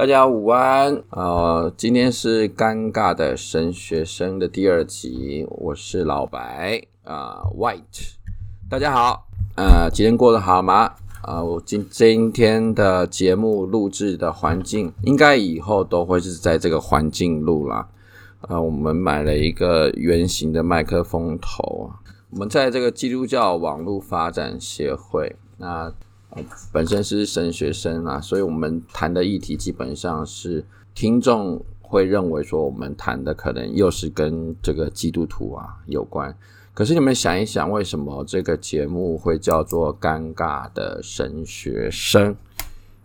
大家午安，呃，今天是尴尬的神学生的第二集，我是老白啊，，White，大家好，呃，今天过得好吗？啊，我今今天的节目录制的环境，应该以后都会是在这个环境录啦。呃，我们买了一个圆形的麦克风头，我们在这个基督教网络发展协会，那。本身是神学生啊，所以我们谈的议题基本上是听众会认为说我们谈的可能又是跟这个基督徒啊有关。可是你们想一想，为什么这个节目会叫做尴尬的神学生？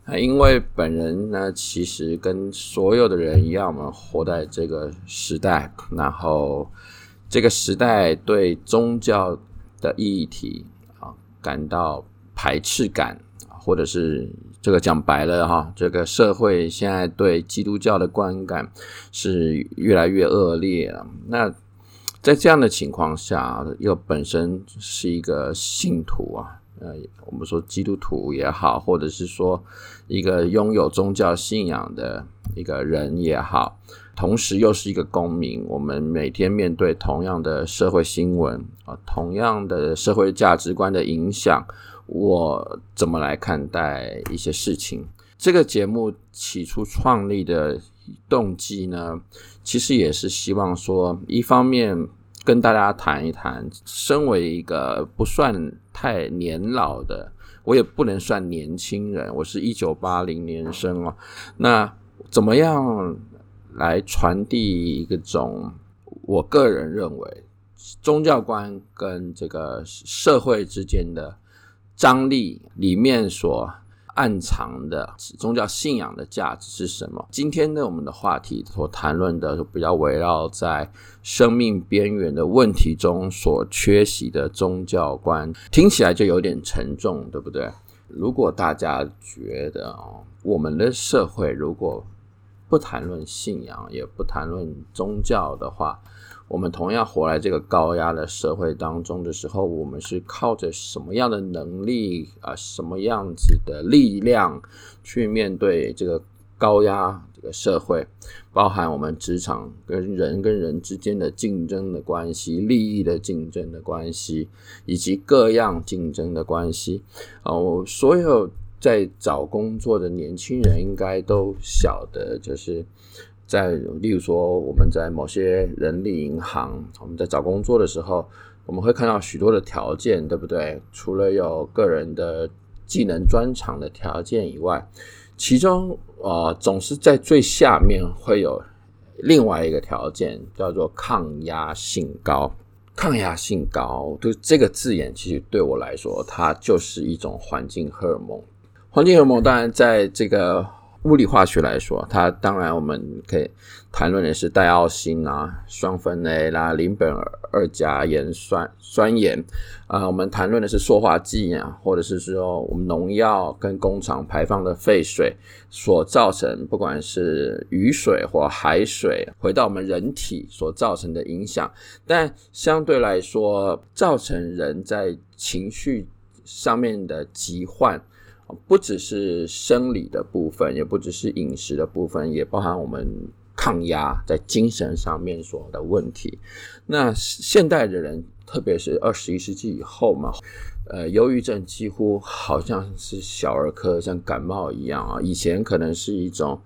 啊，因为本人呢，其实跟所有的人一样，我们活在这个时代，然后这个时代对宗教的议题啊感到。排斥感，或者是这个讲白了哈，这个社会现在对基督教的观感是越来越恶劣了。那在这样的情况下，又本身是一个信徒啊，呃，我们说基督徒也好，或者是说一个拥有宗教信仰的一个人也好，同时又是一个公民，我们每天面对同样的社会新闻啊，同样的社会价值观的影响。我怎么来看待一些事情？这个节目起初创立的动机呢，其实也是希望说，一方面跟大家谈一谈，身为一个不算太年老的，我也不能算年轻人，我是一九八零年生哦。那怎么样来传递一个种我个人认为宗教观跟这个社会之间的。张力里面所暗藏的宗教信仰的价值是什么？今天呢，我们的话题所谈论的比较围绕在生命边缘的问题中所缺席的宗教观，听起来就有点沉重，对不对？如果大家觉得哦，我们的社会如果不谈论信仰，也不谈论宗教的话，我们同样活在这个高压的社会当中的时候，我们是靠着什么样的能力啊，什么样子的力量去面对这个高压这个社会？包含我们职场跟人跟人之间的竞争的关系、利益的竞争的关系，以及各样竞争的关系。哦，所有在找工作的年轻人应该都晓得，就是。在例如说，我们在某些人力银行，我们在找工作的时候，我们会看到许多的条件，对不对？除了有个人的技能专长的条件以外，其中呃总是在最下面会有另外一个条件，叫做抗压性高。抗压性高，就这个字眼，其实对我来说，它就是一种环境荷尔蒙。环境荷尔蒙当然在这个。物理化学来说，它当然我们可以谈论的是戴奥辛啊、双酚 A 啦、邻苯二甲盐酸酸盐啊、我们谈论的是塑化剂啊，或者是说我们农药跟工厂排放的废水所造成，不管是雨水或海水回到我们人体所造成的影响，但相对来说，造成人在情绪上面的疾患。不只是生理的部分，也不只是饮食的部分，也包含我们抗压在精神上面所的问题。那现代的人，特别是二十一世纪以后嘛，呃，忧郁症几乎好像是小儿科，像感冒一样啊。以前可能是一种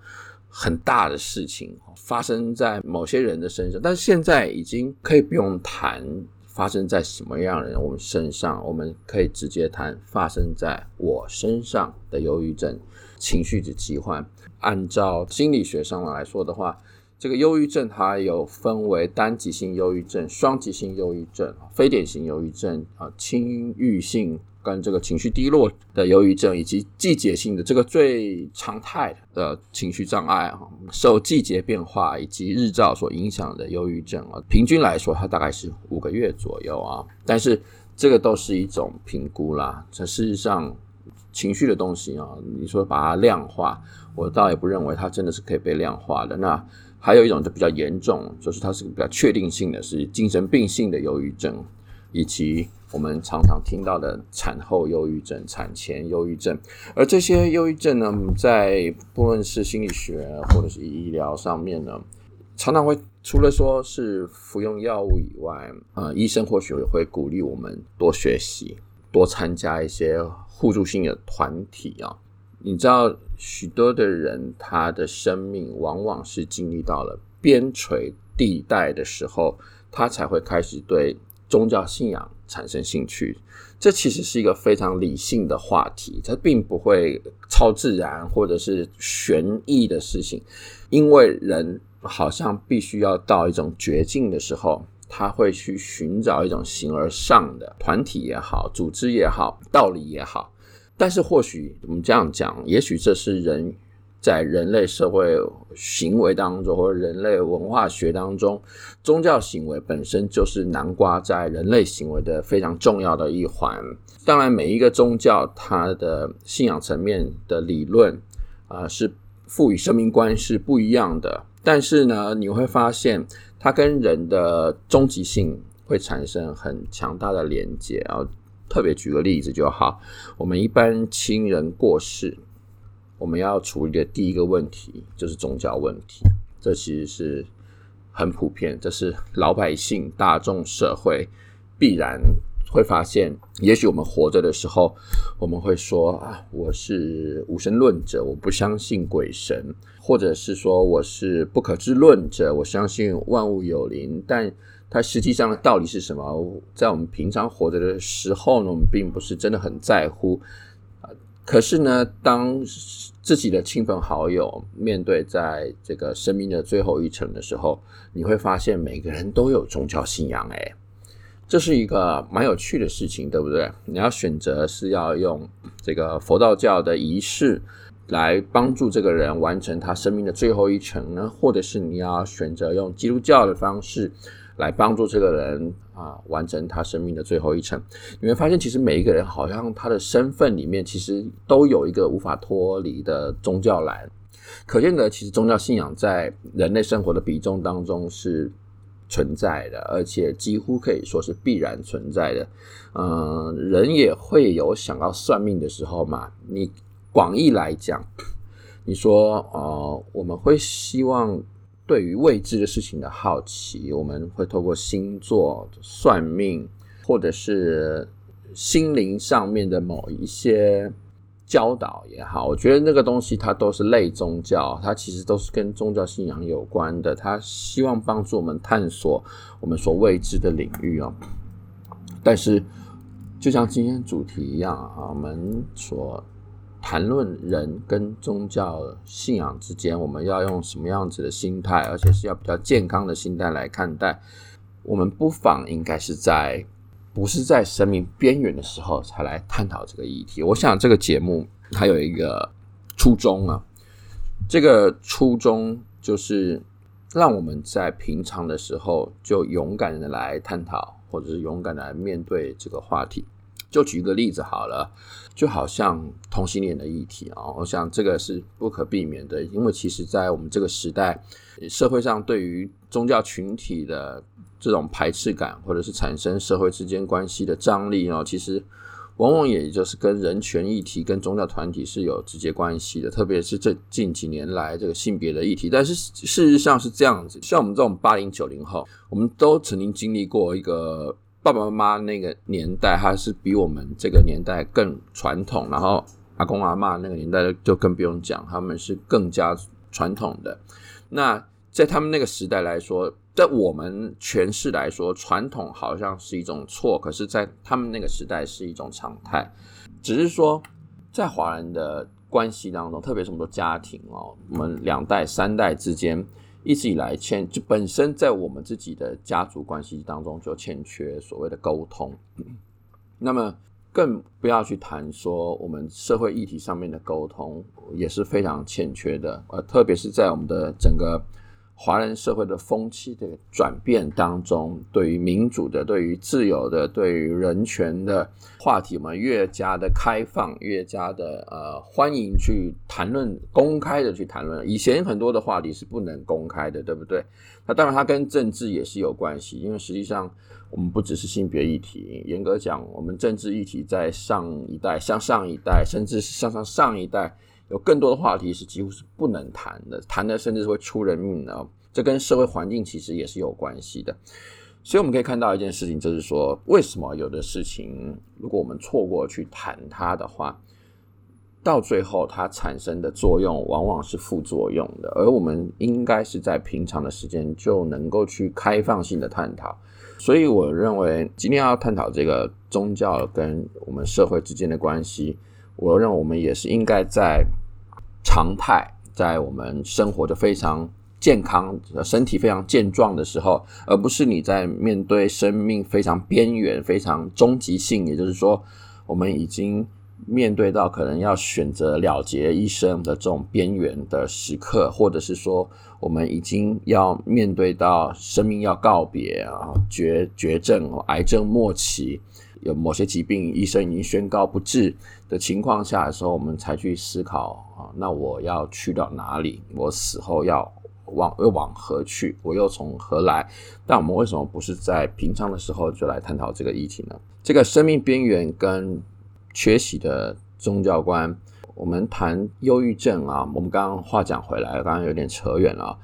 很大的事情发生在某些人的身上，但是现在已经可以不用谈。发生在什么样的人我们身上，我们可以直接谈发生在我身上的忧郁症、情绪的疾患。按照心理学上来说的话，这个忧郁症它有分为单极性忧郁症、双极性忧郁症、非典型忧郁症啊、轻郁性。跟这个情绪低落的忧郁症，以及季节性的这个最常态的情绪障碍啊，受季节变化以及日照所影响的忧郁症啊，平均来说，它大概是五个月左右啊。但是这个都是一种评估啦。这事实上，情绪的东西啊，你说把它量化，我倒也不认为它真的是可以被量化的。那还有一种就比较严重，就是它是个比较确定性的，是精神病性的忧郁症，以及。我们常常听到的产后忧郁症、产前忧郁症，而这些忧郁症呢，在不论是心理学或者是医疗上面呢，常常会除了说是服用药物以外，呃，医生或许也会鼓励我们多学习，多参加一些互助性的团体啊。你知道，许多的人他的生命往往是经历到了边陲地带的时候，他才会开始对宗教信仰产生兴趣。这其实是一个非常理性的话题，它并不会超自然或者是悬疑的事情，因为人好像必须要到一种绝境的时候，他会去寻找一种形而上的团体也好，组织也好，道理也好。但是或许我们这样讲，也许这是人在人类社会行为当中，或者人类文化学当中，宗教行为本身就是南瓜在人类行为的非常重要的一环。当然，每一个宗教它的信仰层面的理论啊，是赋予生命观是不一样的。但是呢，你会发现它跟人的终极性会产生很强大的连接啊。特别举个例子就好，我们一般亲人过世，我们要处理的第一个问题就是宗教问题，这其实是很普遍，这是老百姓、大众社会必然会发现。也许我们活着的时候，我们会说啊，我是无神论者，我不相信鬼神，或者是说我是不可知论者，我相信万物有灵，但。它实际上的道理是什么？在我们平常活着的时候呢，我们并不是真的很在乎。可是呢，当自己的亲朋好友面对在这个生命的最后一程的时候，你会发现每个人都有宗教信仰。诶，这是一个蛮有趣的事情，对不对？你要选择是要用这个佛道教的仪式来帮助这个人完成他生命的最后一程呢，或者是你要选择用基督教的方式。来帮助这个人啊，完成他生命的最后一程。你会发现，其实每一个人好像他的身份里面，其实都有一个无法脱离的宗教栏。可见得，其实宗教信仰在人类生活的比重当中是存在的，而且几乎可以说是必然存在的。嗯，人也会有想要算命的时候嘛。你广义来讲，你说呃，我们会希望。对于未知的事情的好奇，我们会透过星座算命，或者是心灵上面的某一些教导也好，我觉得那个东西它都是类宗教，它其实都是跟宗教信仰有关的。它希望帮助我们探索我们所未知的领域哦。但是，就像今天主题一样啊，我们所。谈论人跟宗教信仰之间，我们要用什么样子的心态，而且是要比较健康的心态来看待。我们不妨应该是在不是在生命边缘的时候才来探讨这个议题。我想这个节目还有一个初衷啊，这个初衷就是让我们在平常的时候就勇敢的来探讨，或者是勇敢的来面对这个话题。就举一个例子好了，就好像同性恋的议题啊，我想这个是不可避免的，因为其实在我们这个时代，社会上对于宗教群体的这种排斥感，或者是产生社会之间关系的张力哦，其实往往也就是跟人权议题、跟宗教团体是有直接关系的，特别是这近几年来这个性别的议题。但是事实上是这样子，像我们这种八零九零后，我们都曾经经历过一个。爸爸妈妈那个年代，他是比我们这个年代更传统，然后阿公阿嬷那个年代就更不用讲，他们是更加传统的。那在他们那个时代来说，在我们诠释来说，传统好像是一种错，可是，在他们那个时代是一种常态。只是说，在华人的关系当中，特别是很多家庭哦，我们两代三代之间。一直以来欠就本身在我们自己的家族关系当中就欠缺所谓的沟通，那么更不要去谈说我们社会议题上面的沟通也是非常欠缺的，呃，特别是在我们的整个华人社会的风气的转变当中，对于民主的、对于自由的、对于人权的话题，我们越加的开放，越加的呃欢迎去谈论，公开的去谈论。以前很多的话题是不能公开的，对不对？那当然，它跟政治也是有关系，因为实际上我们不只是性别议题，严格讲，我们政治议题在上一代、向上一代，甚至是向上上一代。有更多的话题是几乎是不能谈的，谈的甚至是会出人命的。这跟社会环境其实也是有关系的。所以我们可以看到一件事情，就是说，为什么有的事情，如果我们错过去谈它的话，到最后它产生的作用往往是副作用的。而我们应该是在平常的时间就能够去开放性的探讨。所以我认为今天要探讨这个宗教跟我们社会之间的关系，我认为我们也是应该在。常态在我们生活的非常健康、身体非常健壮的时候，而不是你在面对生命非常边缘、非常终极性，也就是说，我们已经面对到可能要选择了结一生的这种边缘的时刻，或者是说，我们已经要面对到生命要告别啊，绝绝症、癌症末期。有某些疾病，医生已经宣告不治的情况下的时候，我们才去思考啊，那我要去到哪里？我死后要往又往何去？我又从何来？但我们为什么不是在平常的时候就来探讨这个议题呢？这个生命边缘跟缺席的宗教观，我们谈忧郁症啊，我们刚刚话讲回来，刚刚有点扯远了。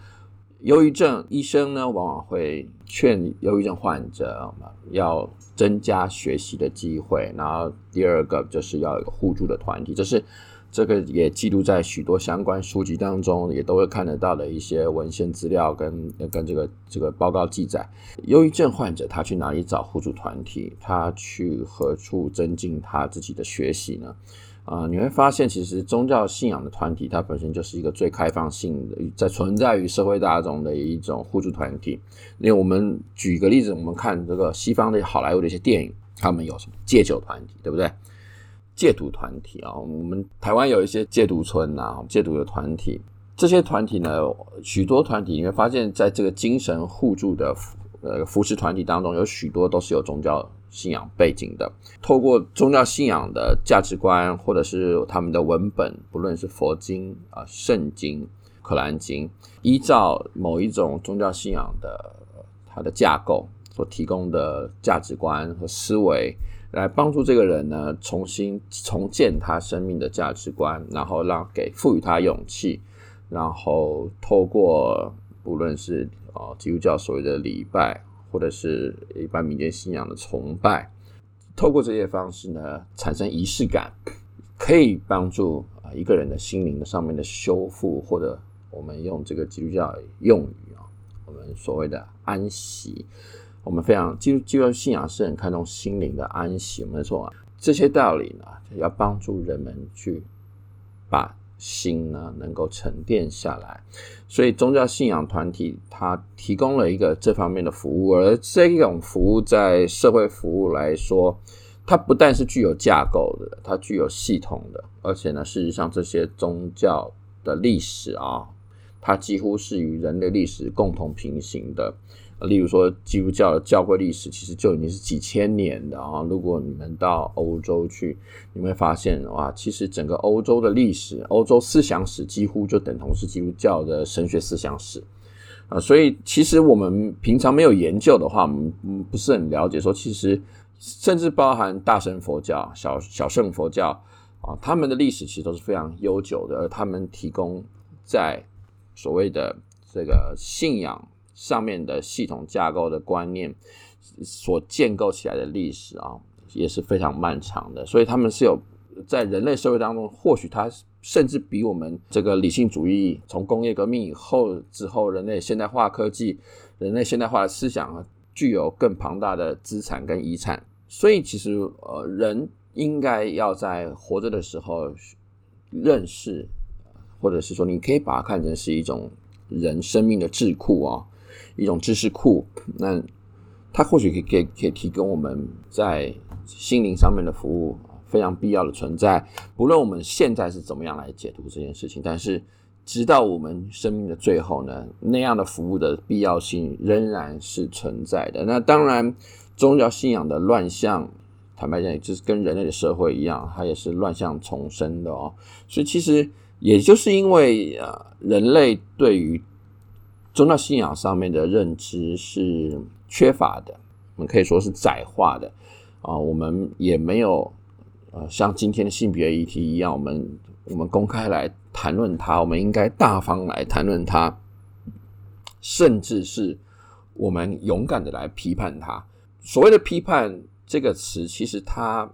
忧郁症医生呢，往往会劝忧郁症患者要增加学习的机会，然后第二个就是要有互助的团体，这是这个也记录在许多相关书籍当中，也都会看得到的一些文献资料跟跟这个这个报告记载。忧郁症患者他去哪里找互助团体？他去何处增进他自己的学习呢？啊、你会发现，其实宗教信仰的团体，它本身就是一个最开放性的，在存在于社会大众的一种互助团体。因为我们举个例子，我们看这个西方的好莱坞的一些电影，他们有什么戒酒团体，对不对？戒毒团体啊，我们台湾有一些戒毒村啊，戒毒的团体。这些团体呢，许多团体你会发现，在这个精神互助的呃扶持团体当中，有许多都是有宗教信仰背景的，透过宗教信仰的价值观，或者是他们的文本，不论是佛经啊、圣经、可兰经，依照某一种宗教信仰的它的架构所提供的价值观和思维，来帮助这个人呢重新重建他生命的价值观，然后让给赋予他勇气，然后透过不论是啊基督教所谓的礼拜。或者是一般民间信仰的崇拜，透过这些方式呢，产生仪式感，可以帮助啊一个人的心灵的上面的修复，或者我们用这个基督教用语啊，我们所谓的安息。我们非常基督基督教信仰是很看重心灵的安息，没错啊，这些道理呢，要帮助人们去把。心呢能够沉淀下来，所以宗教信仰团体它提供了一个这方面的服务，而这种服务在社会服务来说，它不但是具有架构的，它具有系统的，而且呢，事实上这些宗教的历史啊，它几乎是与人类历史共同平行的。例如说，基督教的教会历史其实就已经是几千年的啊！如果你们到欧洲去，你会发现哇，其实整个欧洲的历史、欧洲思想史几乎就等同是基督教的神学思想史啊！所以，其实我们平常没有研究的话，我们不是很了解。说其实，甚至包含大乘佛教、小小乘佛教啊，他们的历史其实都是非常悠久的，而他们提供在所谓的这个信仰。上面的系统架构的观念所建构起来的历史啊，也是非常漫长的。所以他们是有在人类社会当中，或许它甚至比我们这个理性主义从工业革命以后之后，人类现代化科技、人类现代化的思想啊，具有更庞大的资产跟遗产。所以其实呃，人应该要在活着的时候认识，或者是说，你可以把它看成是一种人生命的智库啊。一种知识库，那它或许可以可以可以提供我们在心灵上面的服务，非常必要的存在。不论我们现在是怎么样来解读这件事情，但是直到我们生命的最后呢，那样的服务的必要性仍然是存在的。那当然，宗教信仰的乱象，坦白讲，就是跟人类的社会一样，它也是乱象丛生的哦。所以其实也就是因为呃，人类对于宗教信仰上面的认知是缺乏的，我们可以说是窄化的啊。我们也没有呃，像今天的性别议题一样，我们我们公开来。谈论它，我们应该大方来谈论它，甚至是我们勇敢的来批判它。所谓的批判这个词，其实它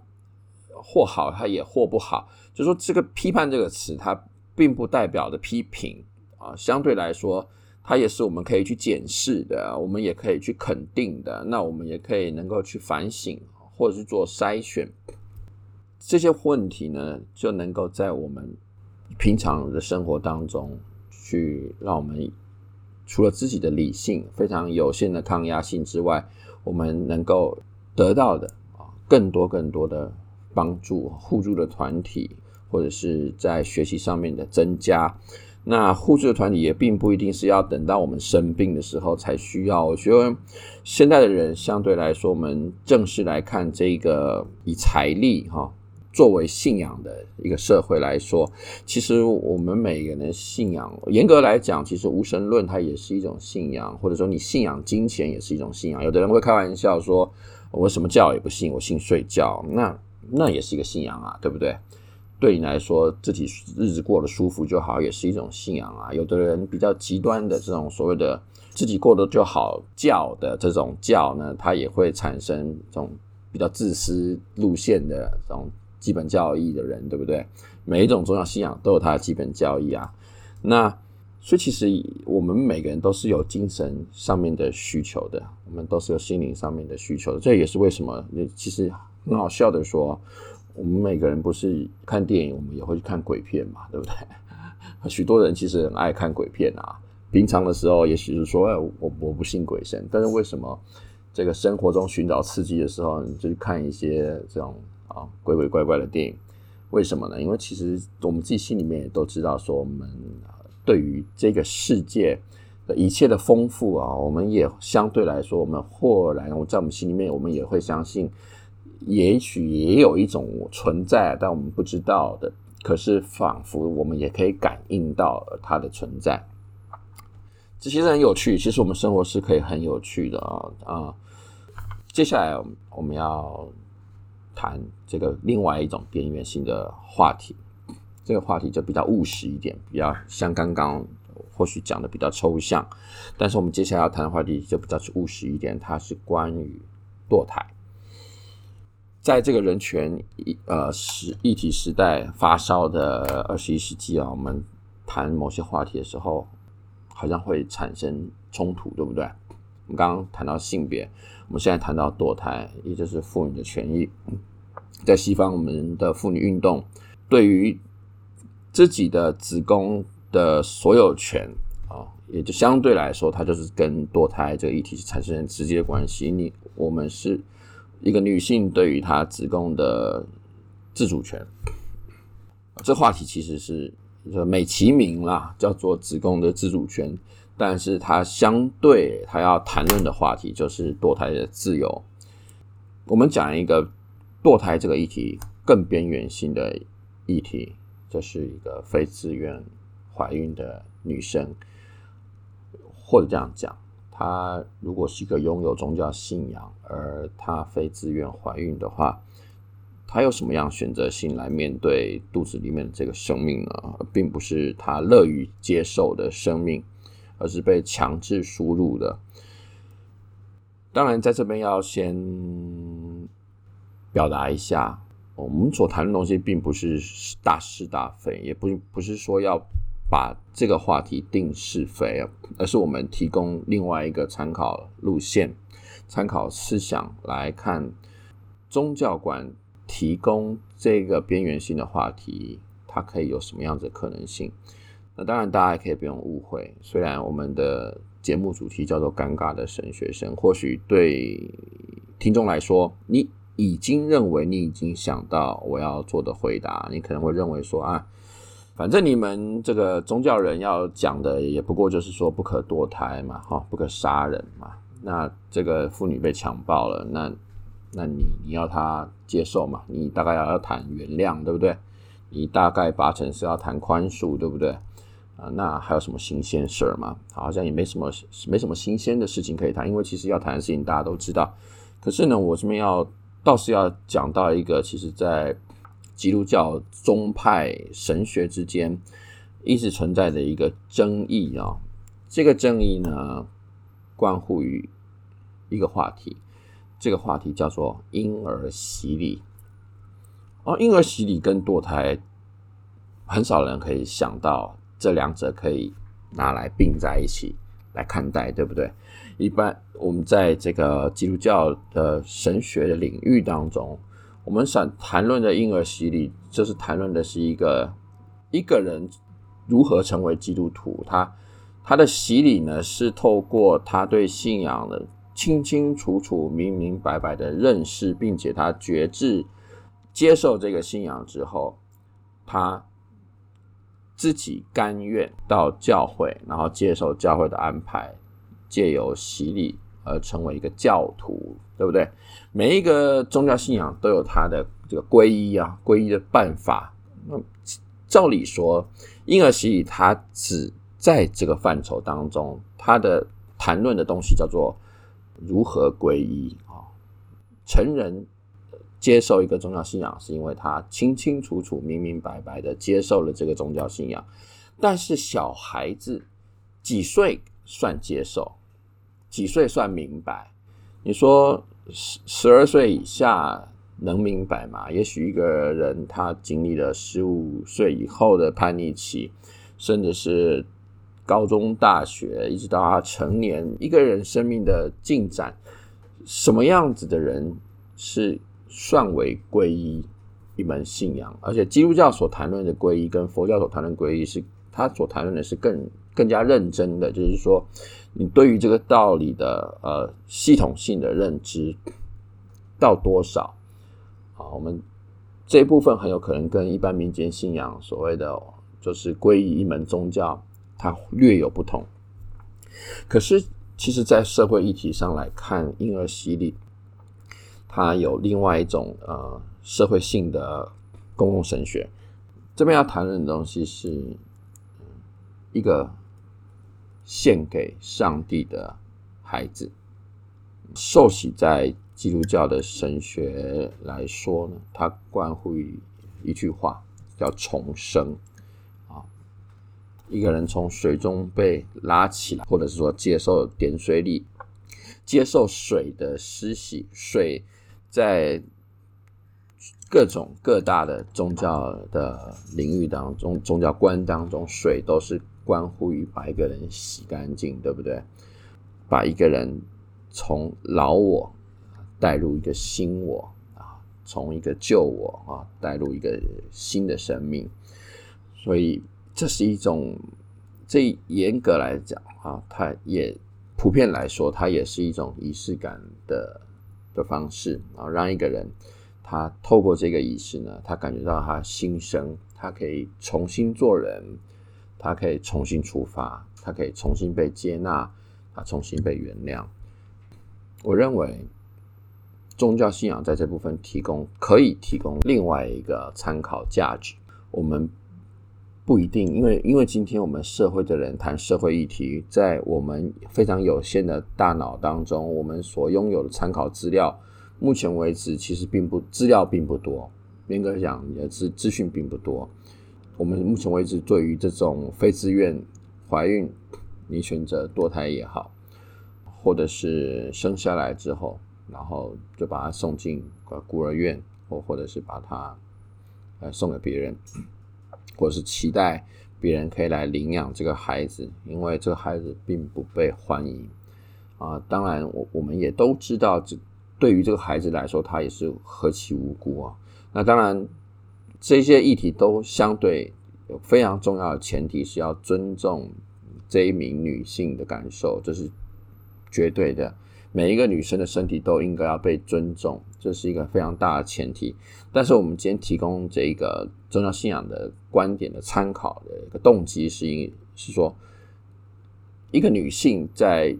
或好，它也或不好。就说这个批判这个词，它并不代表的批评啊，相对来说，它也是我们可以去检视的，我们也可以去肯定的。那我们也可以能够去反省，或者是做筛选，这些问题呢，就能够在我们。平常的生活当中，去让我们除了自己的理性非常有限的抗压性之外，我们能够得到的啊，更多更多的帮助、互助的团体，或者是在学习上面的增加。那互助的团体也并不一定是要等到我们生病的时候才需要。我觉得现在的人相对来说，我们正式来看这个以财力哈。作为信仰的一个社会来说，其实我们每个人信仰，严格来讲，其实无神论它也是一种信仰，或者说你信仰金钱也是一种信仰。有的人会开玩笑说，我什么教也不信，我信睡觉，那那也是一个信仰啊，对不对？对你来说，自己日子过得舒服就好，也是一种信仰啊。有的人比较极端的这种所谓的自己过得就好教的这种教呢，它也会产生这种比较自私路线的这种。基本教义的人，对不对？每一种宗教信仰都有它的基本教义啊。那所以其实我们每个人都是有精神上面的需求的，我们都是有心灵上面的需求的。这也是为什么，其实很好笑的说，我们每个人不是看电影，我们也会去看鬼片嘛，对不对？许多人其实很爱看鬼片啊。平常的时候，也许是说，哎，我我不信鬼神，但是为什么这个生活中寻找刺激的时候，你就去看一些这种。啊，鬼鬼怪怪的电影，为什么呢？因为其实我们自己心里面也都知道，说我们对于这个世界的一切的丰富啊，我们也相对来说，我们或然在我们心里面，我们也会相信，也许也有一种存在，但我们不知道的，可是仿佛我们也可以感应到它的存在。这其实很有趣，其实我们生活是可以很有趣的啊啊！接下来我们要。谈这个另外一种边缘性的话题，这个话题就比较务实一点，比较像刚刚或许讲的比较抽象，但是我们接下来要谈的话题就比较务实一点，它是关于堕胎。在这个人权一呃时议题时代发烧的二十一世纪啊，我们谈某些话题的时候，好像会产生冲突，对不对？我们刚刚谈到性别，我们现在谈到堕胎，也就是妇女的权益。在西方，我们的妇女运动对于自己的子宫的所有权啊，也就相对来说，它就是跟堕胎这个议题是产生直接关系。你我们是一个女性对于她子宫的自主权，这话题其实是美其名啦，叫做子宫的自主权。但是它相对它要谈论的话题就是堕胎的自由。我们讲一个堕胎这个议题更边缘性的议题，就是一个非自愿怀孕的女生，或者这样讲，她如果是一个拥有宗教信仰，而她非自愿怀孕的话，她有什么样选择性来面对肚子里面的这个生命呢？并不是她乐于接受的生命。而是被强制输入的。当然，在这边要先表达一下，我们所谈的东西并不是大是大非，也不不是说要把这个话题定是非，而是我们提供另外一个参考路线、参考思想来看宗教观提供这个边缘性的话题，它可以有什么样子的可能性。那当然，大家也可以不用误会。虽然我们的节目主题叫做“尴尬的神学生”，或许对听众来说，你已经认为你已经想到我要做的回答。你可能会认为说啊，反正你们这个宗教人要讲的也不过就是说不可堕胎嘛，哈，不可杀人嘛。那这个妇女被强暴了，那那你你要她接受嘛？你大概要要谈原谅，对不对？你大概八成是要谈宽恕，对不对？啊，那还有什么新鲜事儿吗？好像也没什么没什么新鲜的事情可以谈，因为其实要谈的事情大家都知道。可是呢，我这边要倒是要讲到一个，其实在。基督教宗派神学之间一直存在的一个争议啊，这个争议呢，关乎于一个话题，这个话题叫做婴儿洗礼。哦，婴儿洗礼跟堕胎，很少人可以想到这两者可以拿来并在一起来看待，对不对？一般我们在这个基督教的神学的领域当中。我们想谈论的婴儿洗礼，就是谈论的是一个一个人如何成为基督徒。他他的洗礼呢，是透过他对信仰的清清楚楚、明明白白的认识，并且他决志接受这个信仰之后，他自己甘愿到教会，然后接受教会的安排，借由洗礼而成为一个教徒。对不对？每一个宗教信仰都有它的这个皈依啊，皈依的办法。那照理说，婴儿洗礼它只在这个范畴当中，它的谈论的东西叫做如何皈依啊。成人接受一个宗教信仰，是因为他清清楚楚、明明白白的接受了这个宗教信仰。但是小孩子几岁算接受？几岁算明白？你说十十二岁以下能明白吗？也许一个人他经历了十五岁以后的叛逆期，甚至是高中、大学，一直到他成年，一个人生命的进展，什么样子的人是算为皈依一门信仰？而且基督教所谈论的皈依，跟佛教所谈论皈依，是他所谈论的是更更加认真的，就是说。你对于这个道理的呃系统性的认知到多少？啊，我们这一部分很有可能跟一般民间信仰所谓的就是皈依一门宗教，它略有不同。可是，其实，在社会议题上来看，婴儿洗礼它有另外一种呃社会性的公共神学。这边要谈论的东西是一个。献给上帝的孩子，受洗在基督教的神学来说呢，它关乎于一句话，叫重生啊。一个人从水中被拉起来，或者是说接受点水礼，接受水的施洗，水在各种各大的宗教的领域当中，宗教观当中，水都是。关乎于把一个人洗干净，对不对？把一个人从老我带入一个新我啊，从一个旧我啊带入一个新的生命。所以这是一种，这严格来讲啊，它也普遍来说，它也是一种仪式感的的方式啊，让一个人他透过这个仪式呢，他感觉到他新生，他可以重新做人。他可以重新出发，他可以重新被接纳，他重新被原谅。我认为宗教信仰在这部分提供可以提供另外一个参考价值。我们不一定，因为因为今天我们社会的人谈社会议题，在我们非常有限的大脑当中，我们所拥有的参考资料，目前为止其实并不资料并不多。严格讲，你的资资讯并不多。我们目前为止，对于这种非自愿怀孕，你选择堕胎也好，或者是生下来之后，然后就把它送进孤儿院，或或者是把它呃送给别人，或者是期待别人可以来领养这个孩子，因为这个孩子并不被欢迎啊。当然，我我们也都知道，这对于这个孩子来说，他也是何其无辜啊。那当然。这些议题都相对有非常重要的前提是要尊重这一名女性的感受，这是绝对的。每一个女生的身体都应该要被尊重，这是一个非常大的前提。但是我们今天提供这个宗教信仰的观点的参考的一个动机是，因是说，一个女性在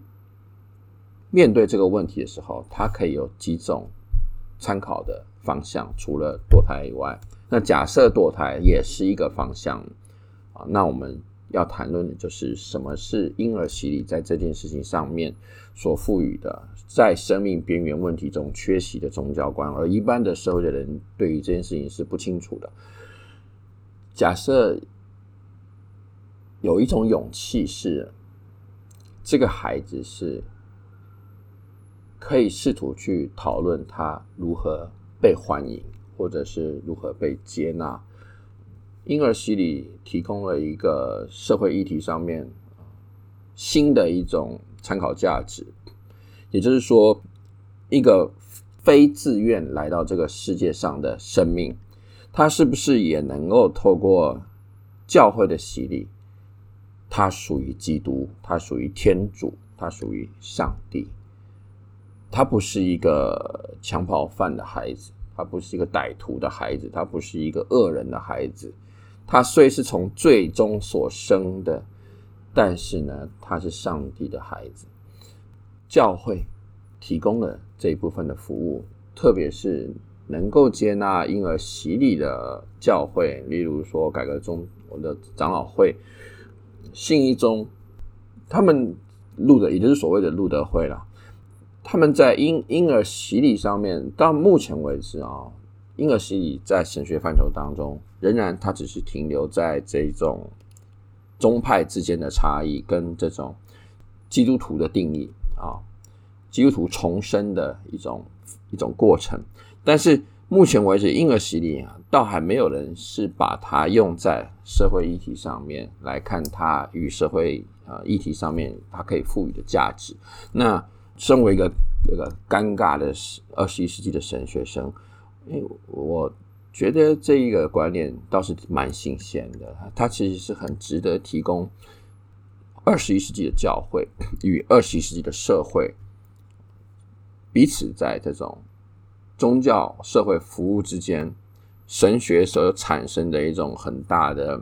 面对这个问题的时候，她可以有几种参考的方向，除了堕胎以外，那假设堕胎也是一个方向啊，那我们要谈论的就是什么是婴儿洗礼在这件事情上面所赋予的，在生命边缘问题中缺席的宗教观，而一般的社会的人对于这件事情是不清楚的。假设有一种勇气是，这个孩子是可以试图去讨论他如何被欢迎，或者是如何被接纳。婴儿洗礼提供了一个社会议题上面新的一种参考价值，也就是说，一个非自愿来到这个世界上的生命。他是不是也能够透过教会的洗礼？他属于基督，他属于天主，他属于上帝。他不是一个强暴犯的孩子，他不是一个歹徒的孩子，他不是一个恶人的孩子。他虽是从罪中所生的，但是呢，他是上帝的孩子。教会提供了这一部分的服务，特别是。能够接纳婴儿洗礼的教会，例如说改革宗我的长老会、信义宗，他们路的，也就是所谓的路德会啦。他们在婴婴儿洗礼上面，到目前为止啊，婴儿洗礼在神学范畴当中，仍然它只是停留在这种宗派之间的差异，跟这种基督徒的定义啊，基督徒重生的一种一种过程。但是目前为止，婴儿洗礼啊，倒还没有人是把它用在社会议题上面来看它与社会啊议题上面它可以赋予的价值。那身为一个这个尴尬的二十一世纪的神学生，诶，我觉得这一个观念倒是蛮新鲜的，它其实是很值得提供二十一世纪的教会与二十一世纪的社会彼此在这种。宗教社会服务之间，神学所产生的一种很大的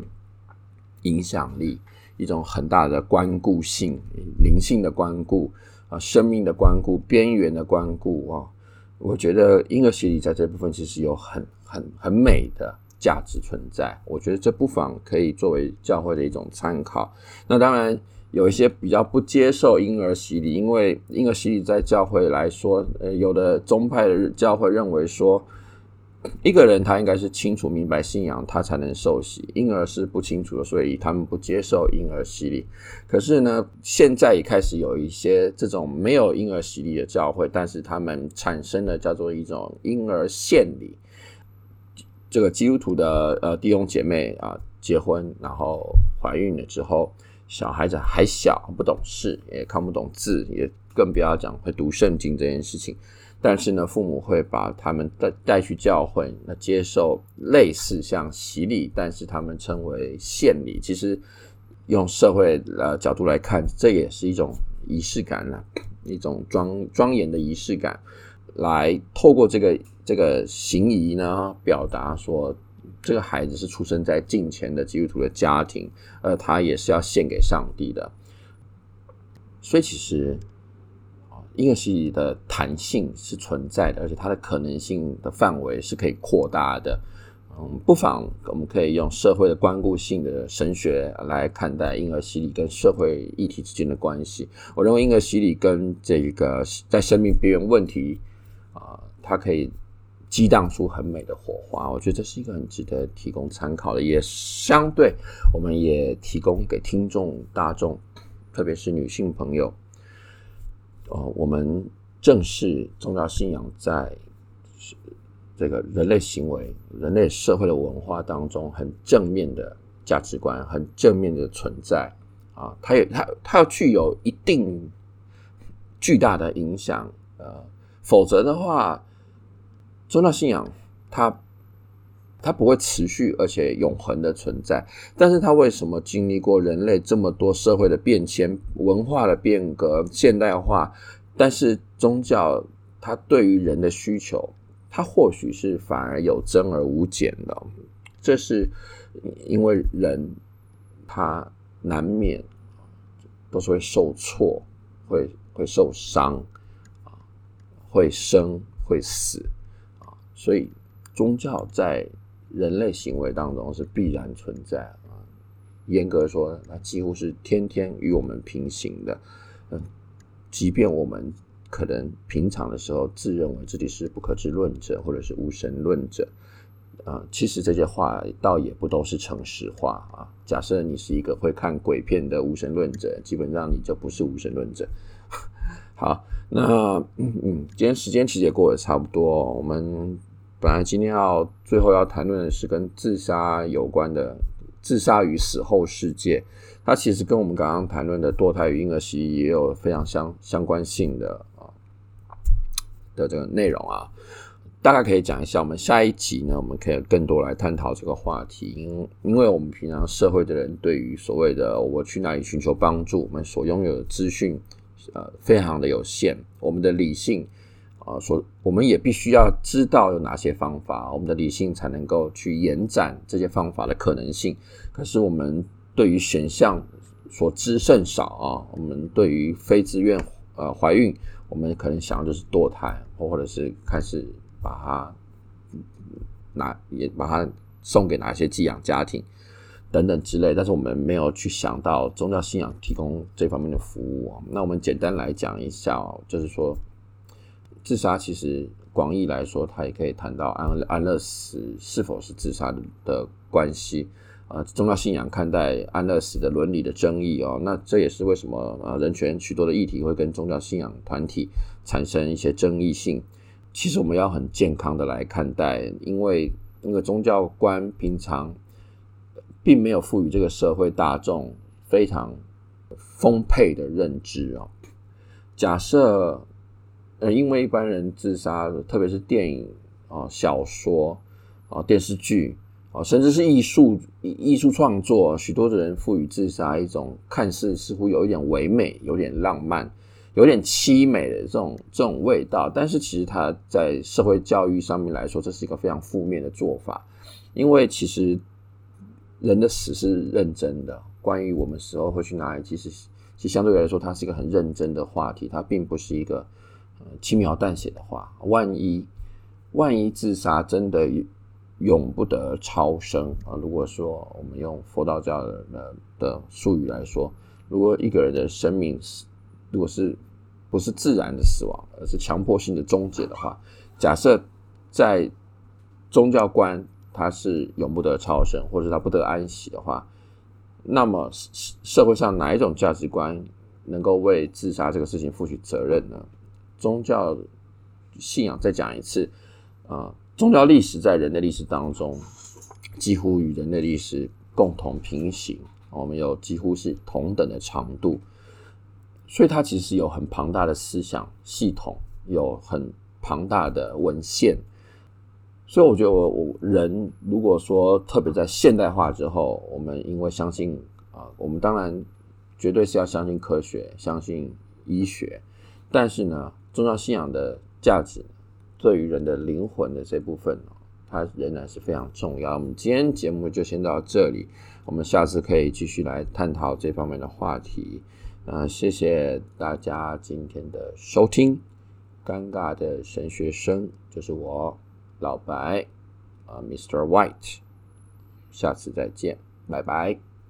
影响力，一种很大的关顾性、灵性的关顾啊，生命的关顾、边缘的关顾啊，我觉得婴儿洗礼在这部分其实有很很很美的价值存在。我觉得这不妨可以作为教会的一种参考。那当然。有一些比较不接受婴儿洗礼，因为婴儿洗礼在教会来说，呃，有的宗派的教会认为说，一个人他应该是清楚明白信仰，他才能受洗。婴儿是不清楚的，所以他们不接受婴儿洗礼。可是呢，现在也开始有一些这种没有婴儿洗礼的教会，但是他们产生了叫做一种婴儿献礼。这个基督徒的呃弟兄姐妹啊，结婚然后怀孕了之后。小孩子还小，不懂事，也看不懂字，也更不要讲会读圣经这件事情。但是呢，父母会把他们带带去教会，那接受类似像洗礼，但是他们称为献礼。其实用社会呃角度来看，这也是一种仪式感了，一种庄庄严的仪式感，来透过这个这个行仪呢，表达说。这个孩子是出生在敬虔的基督徒的家庭，而他也是要献给上帝的。所以，其实婴儿洗礼的弹性是存在的，而且它的可能性的范围是可以扩大的。嗯，不妨我们可以用社会的关顾性的神学来看待婴儿洗礼跟社会议题之间的关系。我认为婴儿洗礼跟这个在生命边缘问题啊，它可以。激荡出很美的火花，我觉得这是一个很值得提供参考的，也相对我们也提供给听众大众，特别是女性朋友，呃，我们正视宗教信仰在这个人类行为、人类社会的文化当中很正面的价值观，很正面的存在啊，它也它它要具有一定巨大的影响，呃，否则的话。宗教信仰，它它不会持续而且永恒的存在，但是它为什么经历过人类这么多社会的变迁、文化的变革、现代化，但是宗教它对于人的需求，它或许是反而有增而无减的。这是因为人他难免都是会受挫，会会受伤啊，会生会死啊，所以宗教在人类行为当中是必然存在啊。严格说，它几乎是天天与我们平行的。嗯，即便我们可能平常的时候自认为自己是不可知论者，或者是无神论者。啊，其实这些话倒也不都是诚实话啊。假设你是一个会看鬼片的无神论者，基本上你就不是无神论者。好，那嗯嗯，今天时间其实也过得差不多。我们本来今天要最后要谈论的是跟自杀有关的自杀与死后世界，它其实跟我们刚刚谈论的堕胎与婴儿洗也有非常相相关性的啊的这个内容啊。大概可以讲一下，我们下一集呢，我们可以更多来探讨这个话题。因因为我们平常社会的人对于所谓的我去哪里寻求帮助，我们所拥有的资讯，呃，非常的有限。我们的理性，啊、所我们也必须要知道有哪些方法，我们的理性才能够去延展这些方法的可能性。可是我们对于选项所知甚少啊。我们对于非自愿呃怀孕，我们可能想要就是堕胎，或者是开始。把它拿也把它送给哪些寄养家庭等等之类，但是我们没有去想到宗教信仰提供这方面的服务。那我们简单来讲一下，就是说自杀其实广义来说，它也可以谈到安安乐死是否是自杀的的关系啊。宗教信仰看待安乐死的伦理的争议哦，那这也是为什么啊人权许多的议题会跟宗教信仰团体产生一些争议性。其实我们要很健康的来看待，因为那个宗教观平常并没有赋予这个社会大众非常丰沛的认知哦。假设呃，因为一般人自杀，特别是电影啊、小说啊、电视剧啊，甚至是艺术艺术创作，许多的人赋予自杀一种看似似乎有一点唯美、有点浪漫。有点凄美的这种这种味道，但是其实它在社会教育上面来说，这是一个非常负面的做法。因为其实人的死是认真的，关于我们死后会去哪里，其实其实相对来说，它是一个很认真的话题，它并不是一个轻描淡写的话。万一万一自杀真的永不得超生啊，如果说我们用佛道教的的术语来说，如果一个人的生命是如果是不是自然的死亡，而是强迫性的终结的话，假设在宗教观他是永不得超生，或者他不得安息的话，那么社会上哪一种价值观能够为自杀这个事情负起责任呢？宗教信仰再讲一次啊，宗教历史在人类历史当中几乎与人类历史共同平行，我们有几乎是同等的长度。所以它其实有很庞大的思想系统，有很庞大的文献。所以我觉得，我我人如果说特别在现代化之后，我们因为相信啊，我们当然绝对是要相信科学，相信医学，但是呢，宗教信仰的价值对于人的灵魂的这部分，它仍然是非常重要。我们今天节目就先到这里，我们下次可以继续来探讨这方面的话题。啊，谢谢大家今天的收听。尴尬的神学生就是我，老白啊，Mr. White。下次再见，拜拜。